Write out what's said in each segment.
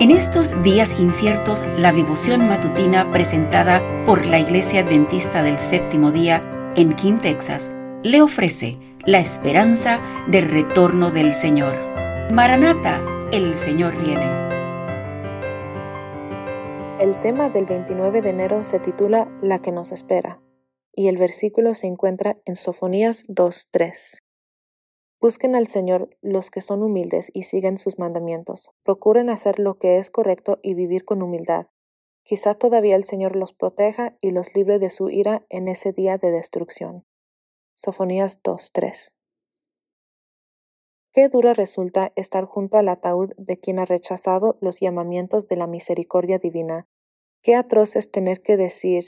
En estos días inciertos, la devoción matutina presentada por la Iglesia Adventista del Séptimo Día en King, Texas, le ofrece la esperanza del retorno del Señor. Maranata, el Señor viene. El tema del 29 de enero se titula La que nos espera, y el versículo se encuentra en Sofonías 2.3. Busquen al Señor los que son humildes y siguen sus mandamientos. Procuren hacer lo que es correcto y vivir con humildad. Quizá todavía el Señor los proteja y los libre de su ira en ese día de destrucción. Sofonías 2.3. Qué dura resulta estar junto al ataúd de quien ha rechazado los llamamientos de la misericordia divina. Qué atroz es tener que decir,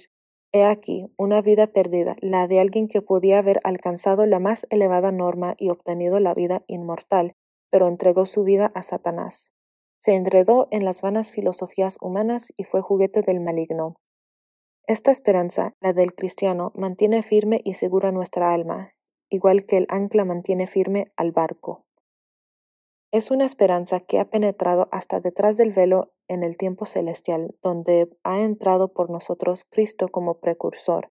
he aquí, una vida perdida, la de alguien que podía haber alcanzado la más elevada norma y obtenido la vida inmortal, pero entregó su vida a Satanás. Se enredó en las vanas filosofías humanas y fue juguete del maligno. Esta esperanza, la del cristiano, mantiene firme y segura nuestra alma, igual que el ancla mantiene firme al barco. Es una esperanza que ha penetrado hasta detrás del velo en el tiempo celestial, donde ha entrado por nosotros Cristo como precursor.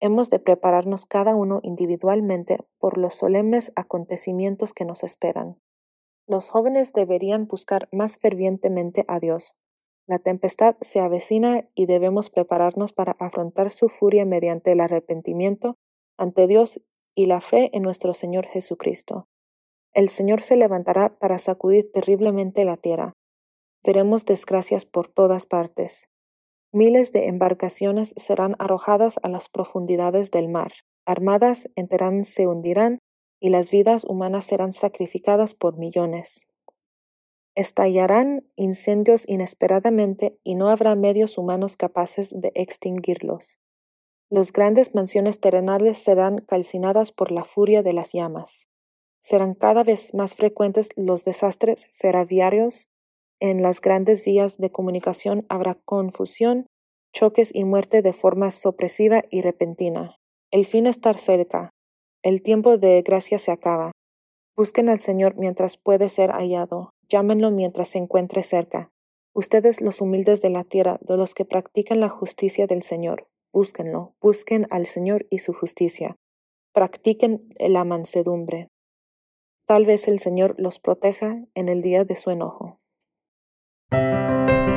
Hemos de prepararnos cada uno individualmente por los solemnes acontecimientos que nos esperan. Los jóvenes deberían buscar más fervientemente a Dios, la tempestad se avecina y debemos prepararnos para afrontar su furia mediante el arrepentimiento ante Dios y la fe en nuestro Señor Jesucristo. El Señor se levantará para sacudir terriblemente la tierra. Veremos desgracias por todas partes. Miles de embarcaciones serán arrojadas a las profundidades del mar. Armadas enteras se hundirán y las vidas humanas serán sacrificadas por millones. Estallarán incendios inesperadamente y no habrá medios humanos capaces de extinguirlos. Las grandes mansiones terrenales serán calcinadas por la furia de las llamas. Serán cada vez más frecuentes los desastres ferroviarios. En las grandes vías de comunicación habrá confusión, choques y muerte de forma sopresiva y repentina. El fin está cerca. El tiempo de gracia se acaba. Busquen al Señor mientras puede ser hallado. Llámenlo mientras se encuentre cerca. Ustedes los humildes de la tierra, de los que practican la justicia del Señor, búsquenlo, busquen al Señor y su justicia. Practiquen la mansedumbre. Tal vez el Señor los proteja en el día de su enojo.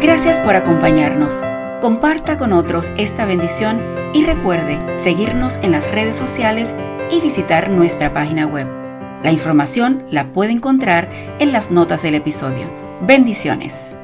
Gracias por acompañarnos. Comparta con otros esta bendición y recuerde seguirnos en las redes sociales y visitar nuestra página web la información la puede encontrar en las notas del episodio. Bendiciones.